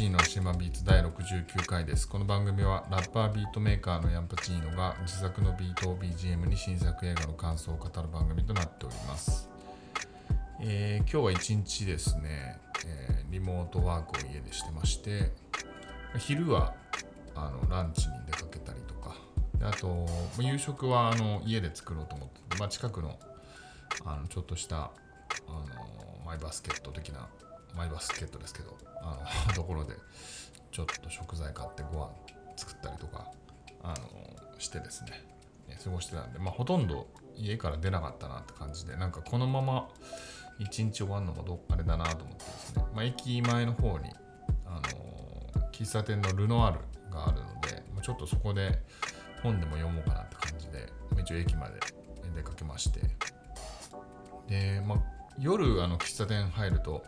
島ビーツ第69回です。この番組はラッパービートメーカーのヤンパチーノが自作のビートを BGM に新作映画の感想を語る番組となっております。えー今日は一日ですね、えーリモートワークを家でしてまして、昼はあのランチに出かけたりとか、あと夕食はあの家で作ろうと思って、まあ、近くのあのちょっとしたあのマイバスケット的なマイバスケットですけどあの ところでちょっと食材買ってご飯作ったりとかあのしてですね。ね過ごしてたんで、まあ、ほとんど家から出なかったなって感じでなんかこのまま一日終わるのもどあれだなと思ってですね、まあ、駅前の方にあの喫茶店のルノアールがあるのでちょっとそこで本でも読もうかなって感じで一応駅まで出かけまして。で、まあ、夜あの喫茶店入ると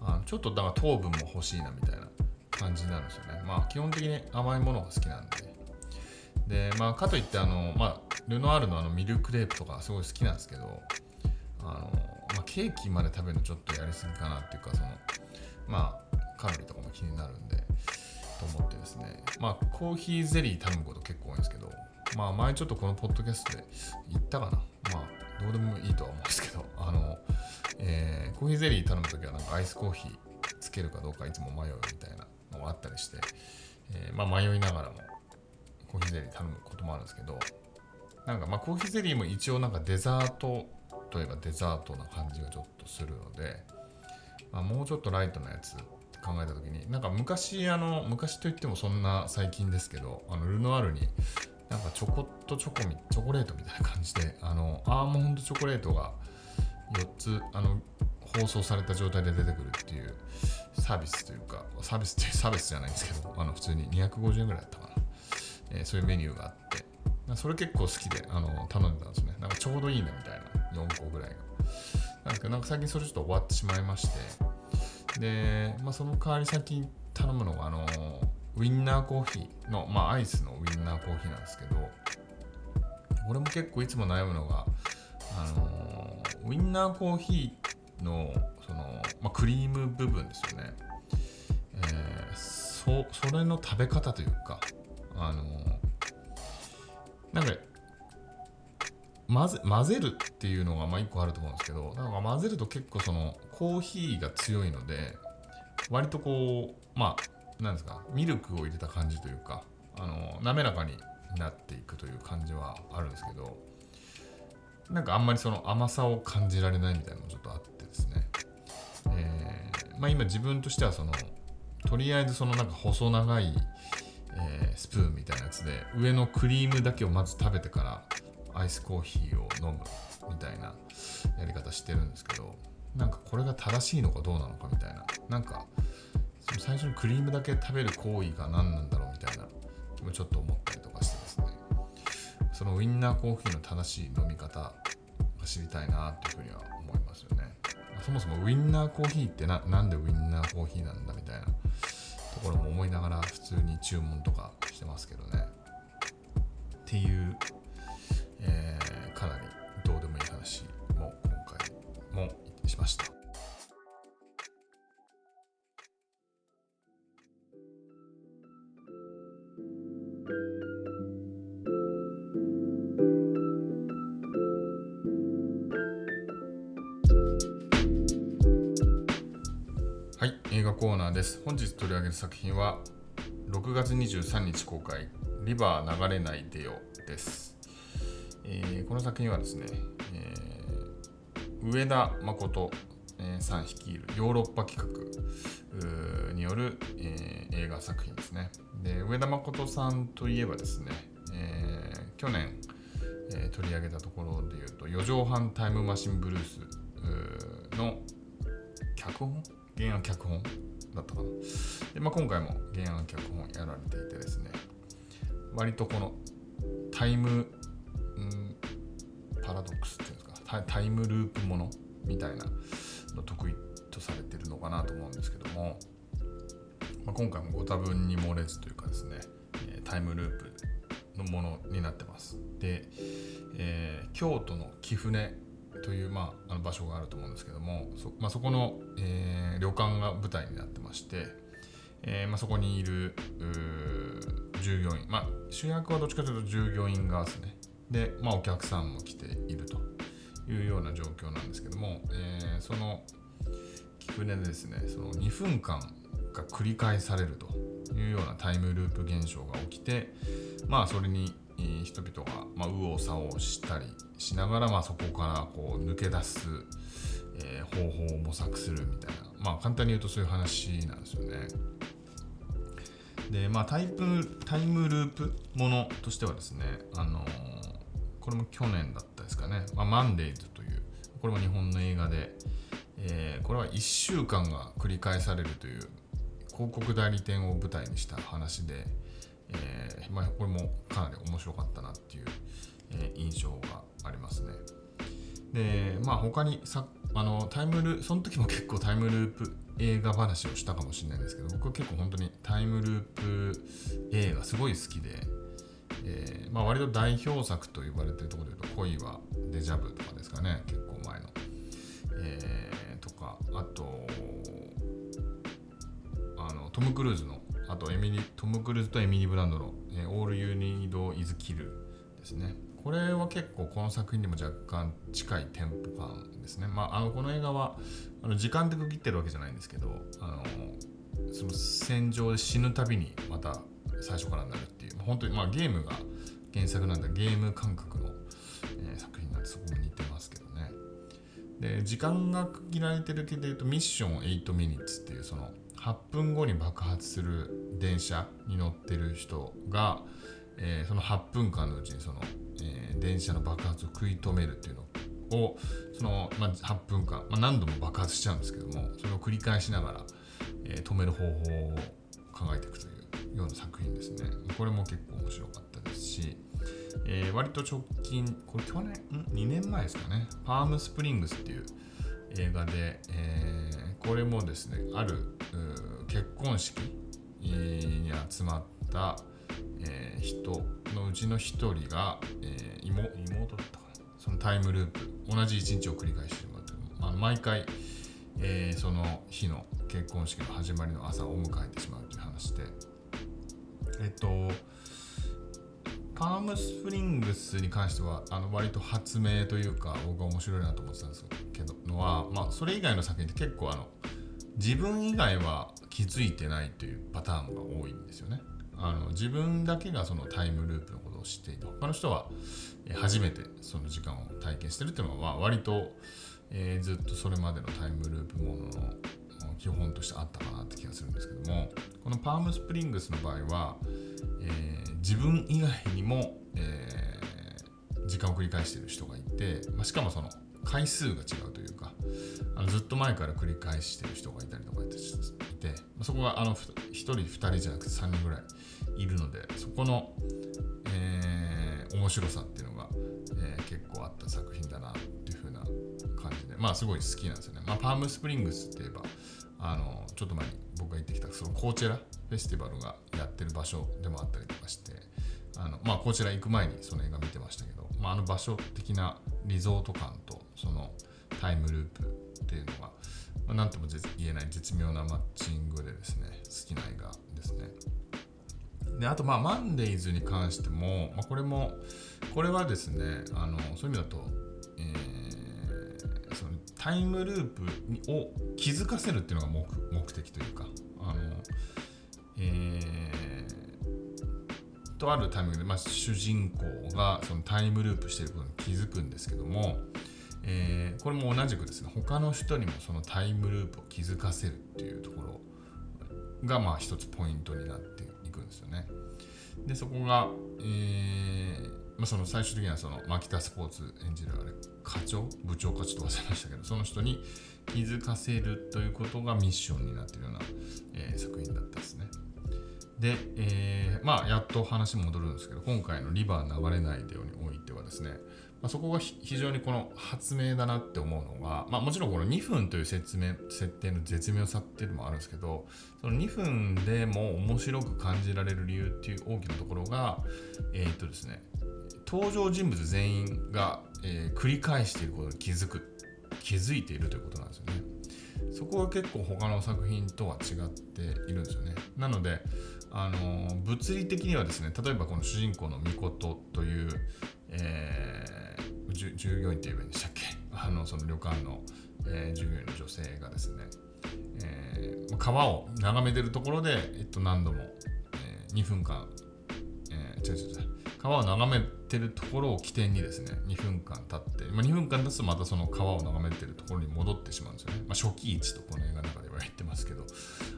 あのちょっとだから糖分も欲しいなみたいな感じになるんですよね。まあ基本的に甘いものが好きなんで。でまあかといってあの、まあ、ルノアールのあのミルクレープとかすごい好きなんですけどあの、まあ、ケーキまで食べるのちょっとやりすぎかなっていうかそのまあカロリーとかも気になるんでと思ってですね。まあコーヒーゼリー頼むこと結構多いんですけどまあ前ちょっとこのポッドキャストで言ったかな。まあどうでもいいとは思うんですけど。あの、えーコーヒーゼリー頼むときはなんかアイスコーヒーつけるかどうかいつも迷うみたいなのがあったりして、えーまあ迷いながらもコーヒーゼリー頼むこともあるんですけど。なんかまあコーヒーゼリーも一応なんかデザートといえばデザートな感じがちょっとするので、まあ、もうちょっとライトなやつって考えた時になんか昔あの昔といってもそんな最近ですけどあのルノアールになんかチョコっとチョコみチョコレートみたいな感じであのアーモンドチョコレートが4つあの放送された状態で出てくるっていうサービスというかサービスってサービスじゃないんですけどあの普通に250円ぐらいだったかな、えーそういうメニューがあってそれ結構好きであの頼んでたんですね。なんかちょうどいいなみたいな4個ぐらいが。なんですけどなんか最近それちょっと終わってしまいまして。で、まあ、その代わり先に頼むのがあのウィンナーコーヒーの、まあ、アイスのウィンナーコーヒーなんですけど俺も結構いつも悩むのがあのウィンナーコーヒーのその、まあ、クリーム部分ですよね、えーそそれの食べ方というかあのなんか混ぜ混ぜるっていうのがまあ一個あると思うんですけどなんか混ぜると結構そのコーヒーが強いので割とこうまあなんですかミルクを入れた感じというかあの滑らかになっていくという感じはあるんですけどなんかあんまりその甘さを感じられないみたいなのもちょっとあってですね、えーまあ、今自分としてはそのとりあえずそのなんか細長い、えースプーンみたいなやつで上のクリームだけをまず食べてからアイスコーヒーを飲むみたいなやり方してるんですけどなんかこれが正しいのかどうなのかみたいななんか最初にクリームだけ食べる行為が何なんだろうみたいな気もちょっと思ったりとかしてですね。そのウインナーコーヒーの正しい飲み方が知りたいなというふうには思いますよね。そもそもウインナーコーヒーってななんでウインナーコーヒーなんだみたいなところも思いながら普通に注文とかしてますけどね。です。本日取り上げる作品は6月23日公開「リバー流れないでよ」です、えーこの作品はですね、えー上田誠、さん率いるヨーロッパ企画による、えー映画作品ですね。で上田誠さんといえばですね、えー去年、えー取り上げたところで言うと「4畳半タイムマシンブルースー」の脚本？原案脚本？だったかな。で、まあ、今回も原案脚本やられていてですね、割とこのタイム、ん、パラドックスっていうんですか、タイタイムループものみたいなの得意とされてるのかなと思うんですけども、まあ、今回もご多分に漏れずというかですね、タイムループのものになってます。で、えー京都の貴船という、まあ、あの場所があると思うんですけどもそ,、まあ、そこの、えー旅館が舞台になってまして、えーまあ、そこにいる従業員、まあ、主役はどっちかというと従業員側ですね。で、まあ、お客さんも来ているというような状況なんですけども、えー、その菊根でですねその2分間が繰り返されるというようなタイムループ現象が起きてまあそれに人々が、まあ、右往左往したりしながら、まあ、そこからこう抜け出す、えー、方法を模索するみたいなまあ簡単に言うとそういう話なんですよね。でまあタイプタイムループものとしてはですねあのー、これも去年だったですかね、まあ、マンデイズというこれも日本の映画で、えー、これは1週間が繰り返されるという広告代理店を舞台にした話で、えー、まあ、これもかなり面白かったなっていう、えー、印象がありますね。で、まあ他にさあのタイムルその時も結構タイムループ映画話をしたかもしれないんですけど僕は結構本当にタイムループ映画すごい好きで、えー、まあ、割と代表作と言われてるところで言うと「恋はデジャブ」とかですかね結構前の、えー、とかあとあのトム・クルーズのあとエミリトム・クルーズとエミリー・ブランドの「えー、All You Need Is Kill」ですねこれは結構この作品にも若干近いテンポ感ですね。まあ、あのこの映画はあの時間で区切ってるわけじゃないんですけどあのその戦場で死ぬたびにまた最初からになるっていう本当にまあゲームが原作なんでゲーム感覚の、えー、作品なんでそこも似てますけどね。で時間が区切られてるけど言うとミッション8 minutes っていうその8分後に爆発する電車に乗ってる人が、えー、その8分間のうちにその、えー、電車の爆発を食い止めるっていうのをその、まあ、8分間、まあ、何度も爆発しちゃうんですけどもそれを繰り返しながら、えー、止める方法を考えていくというような作品ですね。これも結構面白かったですし、えー、割と直近これ去年ん？2年前ですかね。パームスプリングスっていう映画で、えー、これもですねある結婚式に集まった、えー、人のうちの1人が、えー、妹だったそのタイムループ同じ一日を繰り返してしまうというあ毎回、えー、その日の結婚式の始まりの朝を迎えてしまうという話で。えっとパームスプリングスに関してはあの割と発明というか僕は面白いなと思ってたんですけどのは、まあ、それ以外の作品って結構あの自分以外は気づいてないというパターンが多いんですよね。あの自分だけがそのタイムループのことを知っていて他の人は初めてその時間を体験してるっていうのは割と、えー、ずっとそれまでのタイムループものの基本としてあったかなって気がするんですけどもこのパームスプリングスの場合は、えー、自分以外にも、えー、時間を繰り返してる人がいて、まあ、しかもその回数が違うというかあのずっと前から繰り返してる人がいたりとかいてそこがあの1人2人じゃなくて3人ぐらいいるのでそこの、えー、面白さっていうのが、えー、結構あった作品だなっていう風な感じでまあすごい好きなんですよね、まあ、パームスプリングスって言えばあのちょっと前に僕が行ってきたそのコーチェラフェスティバルがやってる場所でもあったりとかしてあのまあこちら行く前にその映画見てましたけど、まあ、あの場所的なリゾート感とそのタイムループっていうのが、まあ、なんとも言えない絶妙なマッチングでですね好きな映画ですね。であとまあマンデイズに関しても、まあ、これもこれはですねあのそういう意味だと、えー、そのタイムループを気づかせるっていうのが目目的というかあのえー、とあるタイミングで、まあ、主人公がそのタイムループしていることに気づくんですけども、えー、これも同じくですね他の人にもそのタイムループを気づかせるっていうところがまあ一つポイントになっていくんですよね。でそこが、えーまあ、その最終的にはそのマキタスポーツ演じるあれ課長？部長課長と忘れましたけどその人に気づかせるということがミッションになっているような、えー、作品だったですね。で、えー、まあやっと話戻るんですけど今回の「リバー流れないでよ」においてはですねまあ、そこが非常にこの発明だなって思うのが、まあ、もちろんこの2分という説明設定の絶妙さっていうのもあるんですけどその2分でも面白く感じられる理由っていう大きなところがえー、っとですね登場人物全員が、えー、繰り返していることに気づく気づいているということなんですよね。そこは結構他の作品とは違っているんですよねなのであの物理的にはですね例えばこの主人公のミコトという、えー、従業員って言えばいいんでしたっけ？あのその旅館の、えー、従業員の女性がですね、えー、川を眺めてるところで、えっと、何度も、えー、2分間、えー、違う違う違う川を眺めてるところを起点にですね2分間経って、まあ、2分間経つとまたその川を眺めてるところに戻ってしまうんですよね、まあ、初期位置とこの映画の中では言ってますけど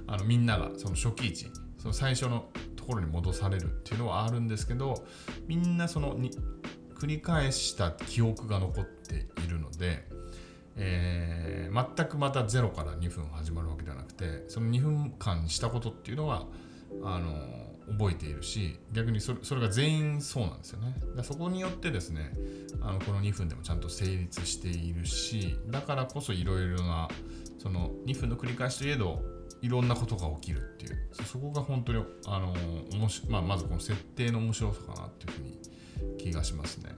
あのみんながその初期位置その最初のところに戻されるっていうのはあるんですけどみんなそのに繰り返した記憶が残っているので、えー、全くまた0から2分始まるわけではなくてその2分間したことっていうのはあの覚えているし逆にそれそれが全員そうなんですよね。だそこによってですねあのこの2分でもちゃんと成立しているしだからこそいろいろなその2分の繰り返しといえどいろんなことが起きるっていう。そこが本当にあのもし、まあ、まずこの設定の面白さかなっていうふうに気がしますね。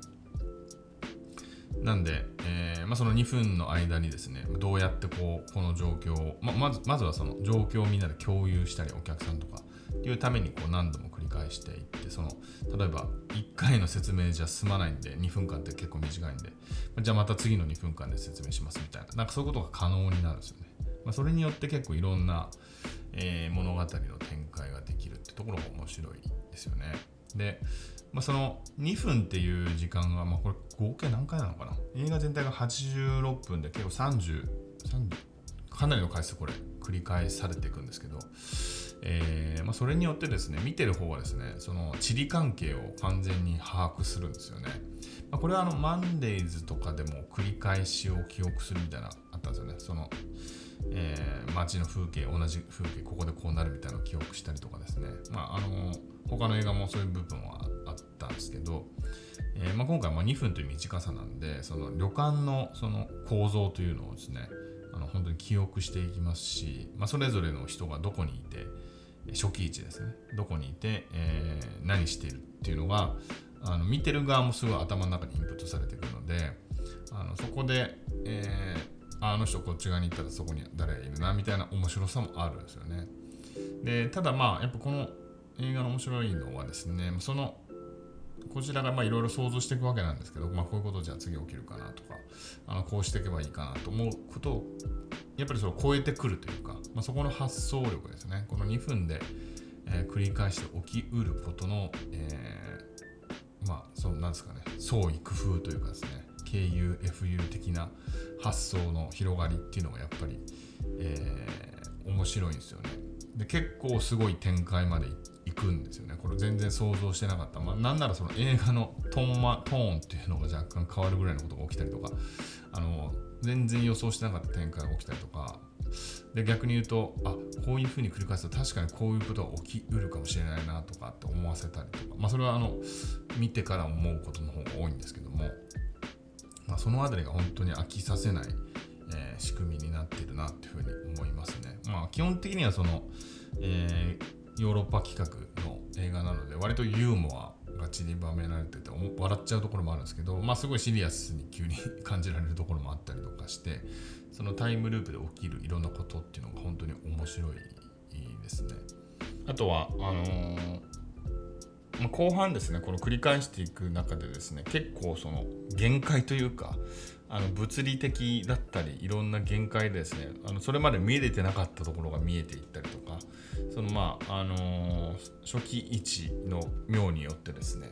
なんで、えーまあ、その2分の間にですねどうやってこうこの状況を、ままずまずはその状況をみんなで共有したりお客さんとかっていうためにこう何度も繰り返していってその例えば1回の説明じゃ済まないんで2分間って結構短いんでじゃあまた次の2分間で説明しますみたいななんかそういうことが可能になるんですよね、まあ、それによって結構いろんな、えー、物語の展開ができるってところが面白いですよね。で、まあ、その2分っていう時間が、まあ、これ合計何回なのかな？映画全体が86分で結構30 30かなりの回数これ繰り返されていくんですけどえーまあ、それによってですね見てる方はですねその地理関係を完全に把握するんですよね、まあ、これはあのマンデーズとかでも繰り返しを記憶するみたいなあったんですよね。その、えー、街の風景同じ風景ここでこうなるみたいなのを記憶したりとかですね。まああの他の映画もそういう部分はあったんですけど、えーまあ、今回は2分という短さなんでその旅館のその構造というのをですねあの本当に記憶していきますし、まあ、それぞれの人がどこにいて初期位置ですね。どこにいて、えー、何しているっていうのがあの見てる側もすごい頭の中にインプットされてくるのであのそこで、えー、あの人こっち側に行ったらそこに誰がいるなみたいな面白さもあるんですよね。でただまあやっぱこの映画の面白いのはですねそのこちらがいろいろ想像していくわけなんですけど、まあ、こういうことじゃあ次起きるかなとかあのこうしていけばいいかなと思うことをやっぱりそれを超えてくるというか、まあ、そこの発想力ですね。この2分で、えー、繰り返して起きうることの、えー、まあそうなんですかね創意工夫というかですね KUFU 的な発想の広がりっていうのがやっぱり、えー、面白いんですよね。で結構すごい展開までいくんですよね。これ全然想像してなかった、まあ、なんならその映画のトーン,、ま、トーンっていうのが若干変わるぐらいのことが起きたりとかあの全然予想してなかった展開が起きたりとか。で逆に言うとあこういうふうに繰り返すと確かにこういうことが起きうるかもしれないなとかって思わせたりとか、まあ、それはあの見てから思うことの方が多いんですけども、まあ、その辺りが本当に飽きさせない、えー、仕組みになってるなっていうふうに思いますね。まあ、基本的にはその、えー、ヨーロッパ企画の映画なので割とユーモアが散りばめられてて笑っちゃうところもあるんですけど、まあ、すごいシリアスに急に感じられるところもあったりとかしてそのタイムループで起きるいろんなことっていうのが本当に面白いですね。あとはあのー、後半ですねこの繰り返していく中でですね結構その限界というかあの物理的だったりいろんな限界でですねあのそれまで見えてなかったところが見えていったりとかそのまああの、初期位置の妙によってですね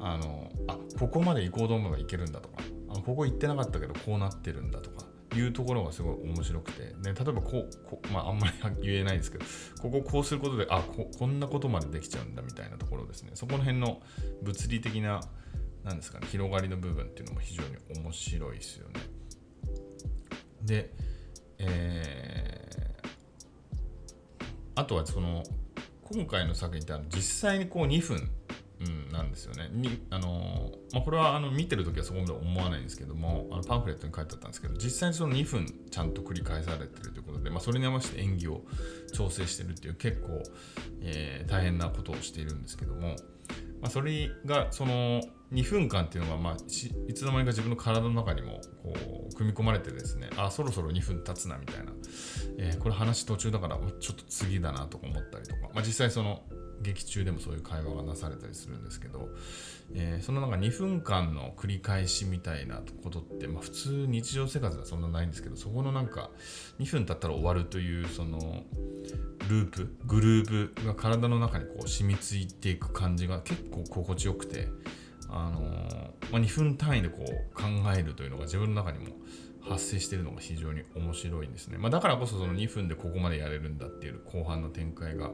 あの、あここまで行こうと思えば行けるんだとかあここ行ってなかったけどこうなってるんだとかいうところがすごい面白くて、ね、例えばこうこうまああんまり言えないですけどこここうすることであここんなことまでできちゃうんだみたいなところですね。そこの辺の物理的ななんですかね広がりの部分っていうのも非常に面白いですよね。でえー、あとはその今回の作品って実際にこう2分うん、なんですよね。にあのまあ、これはあの見てるときはそこまで思わないんですけどもあのパンフレットに書いてあったんですけど実際にその2分ちゃんと繰り返されてるということで、まあ、それに合わせて演技を調整してるっていう結構、えー、大変なことをしているんですけどもまあ、それがその2分間っていうのが、まあ、いつの間にか自分の体の中にもこう組み込まれてですねあそろそろ2分経つなみたいな、えー、これ話途中だからちょっと次だなとか思ったりとか、まあ、実際その劇中でもそういう会話がなされたりするんですけど、えー、そのなんか2分間の繰り返しみたいなことって、まあ、普通日常生活ではそんなないんですけどそこのなんか2分経ったら終わるというそのループグループが体の中にこう染みついていく感じが結構心地よくて、あのー、まあ、2分単位でこう考えるというのが自分の中にも発生しているのが非常に面白いんですね、まあ、だからこそその2分でここまでやれるんだっていう後半の展開が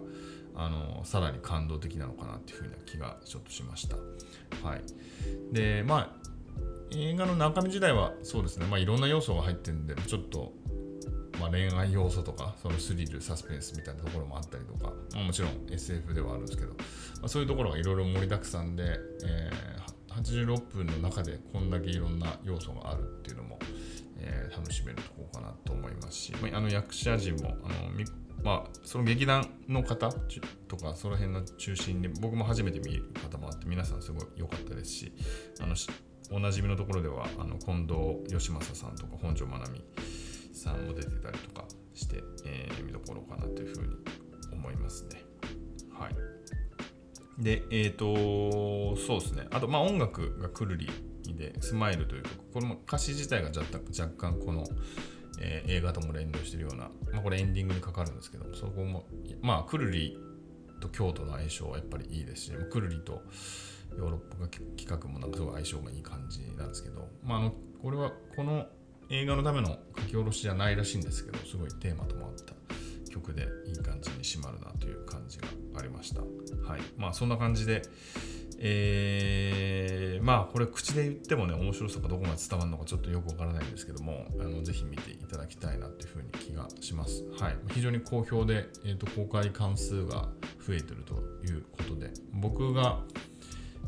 あのさらに感動的なのかなっていうふうな気がちょっとしました。はい、でまあ映画の中身時代はそうですね、まあ、いろんな要素が入ってるんでちょっと、まあ、恋愛要素とかそのスリルサスペンスみたいなところもあったりとか、まあ、もちろん SF ではあるんですけど、まあ、そういうところがいろいろ盛りだくさんで、えー、86分の中でこんだけいろんな要素があるっていうのも、えー、楽しめるところかなと思いますし、まあ、あの役者陣もあのまあ、その劇団の方とかその辺の中心に僕も初めて見る方もあって皆さんすごい良かったですしあのおなじみのところではあの近藤義正さんとか本庄まなみさんも出てたりとかして、えー、見どころかなというふうに思いますね。はい。で、えっ、ー、と、そうですね。あと、まあ音楽がくるりで、スマイルというか、これも歌詞自体が若干この、えー、映画とも連動してるような、まあ、これエンディングにかかるんですけどそこもまあくるりと京都の相性はやっぱりいいですしくるりとヨーロッパ企画もなんかすごい相性がいい感じなんですけど、まあ、あのこれはこの映画のための書き下ろしじゃないらしいんですけどすごいテーマともあった曲でいい感じに締まるなという感じがありました。はい。まあそんな感じでえー、まあこれ口で言ってもね面白さがどこまで伝わるのかちょっとよくわからないんですけどもあのぜひ見ていただきたいなっていうふうに気がします。はい、非常に好評で、えーと、公開関数が増えてるということで僕が、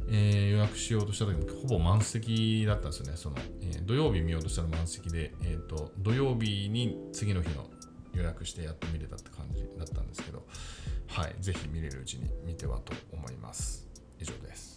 えー、予約しようとした時もほぼ満席だったんですよね。そのえー、土曜日見ようとしたら満席で、えーと土曜日に次の日の予約してやっと見れたって感じだったんですけど、はい、ぜひ見れるうちに見てはと思います。以上です。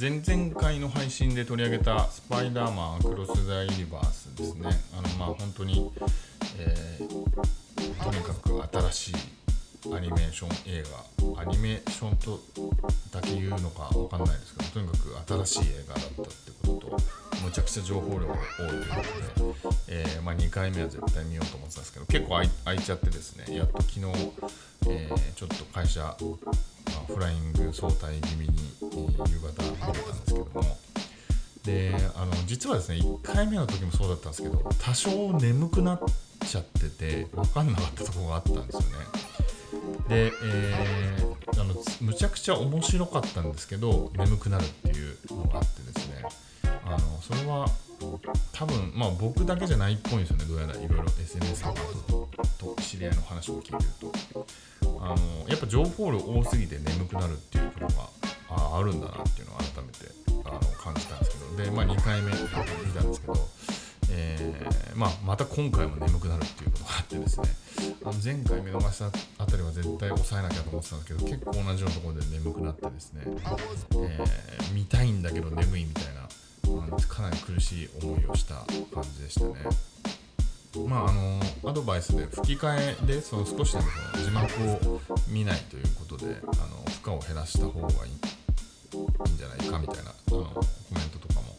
前々回の配信で取り上げたスパイダーマンクロス・ザ・ユニバースですね。あのまあ本当に、えー、とにかく新しいアニメーション映画アニメーションとだけ言うのか分かんないですけどとにかく新しい映画だったってこととむちゃくちゃ情報量が多いということで、えー、まあ、2回目は絶対見ようと思ってたんですけど結構空いちゃってですねやっと昨日、えー、ちょっと会社、フライング早退気味に、夕方見れたんですけども。であの実はですね1回目の時もそうだったんですけど多少眠くなっちゃってて分かんなかったところがあったんですよね。で、えー、あのむちゃくちゃ面白かったんですけど眠くなるっていうのがあってですね。あのそれは多分まあ僕だけじゃないっぽいんですよねどうやら。いろいろ SNS とかと知り合いの話を聞いてると。あのやっぱ情報量多すぎて眠くなるっていうことがああるんだなっていうのを改めてあの感じたんですけど。で、まあ、2回目見たんですけど、えーまあ、また今回も眠くなるっていうことがあってですね。あの前回見逃したあたりは絶対抑えなきゃと思ってたんですけど結構同じようなところで眠くなってですね、えー、見たいんだけど眠いみたいなかなり苦しい思いをした感じでしたね。まあ、あのアドバイスで吹き替えでその少しでも字幕を見ないということであの負荷を減らした方がいいんじゃないかみたいなあのコメントとかも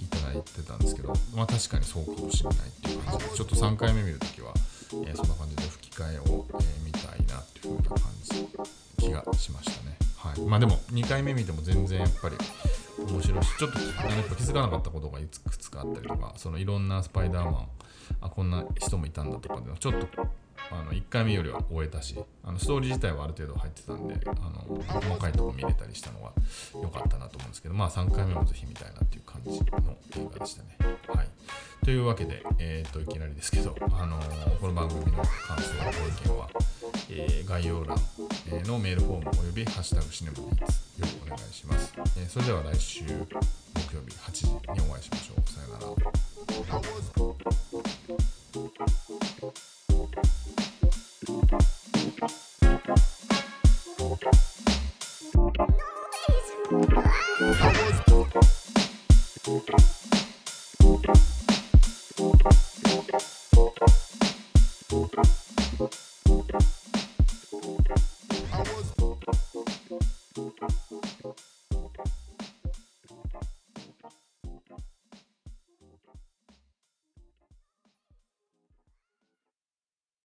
いただいてたんですけど、まあ、確かにそうかもしれないっていう感じでちょっと3回目見るときは、えー、そんな感じで吹き替えを、えー、見たいなっていう風な感じ気がしましたね。はいまあ、でも2回目見ても全然やっぱり面白いしちょっとやっぱ気づかなかったことがいくつかあったりとかそのいろんなスパイダーマンあこんな人もいたんだとかでちょっとあの1回目よりは終えたしあのストーリー自体はある程度入ってたんであの細かいとこ見れたりしたのが良かったなと思うんですけどまあ3回目もぜひ見たいなっていう感じの映画でしたね。はいというわけで、えー、といきなりですけど、あのーこの番組の感想や、ご意見は、えー概要欄のメールフォームおよび「ハッシュタグシネマニーズ」よりお願いします。えーそれでは来週木曜日8時にお会いしましょう。さよなら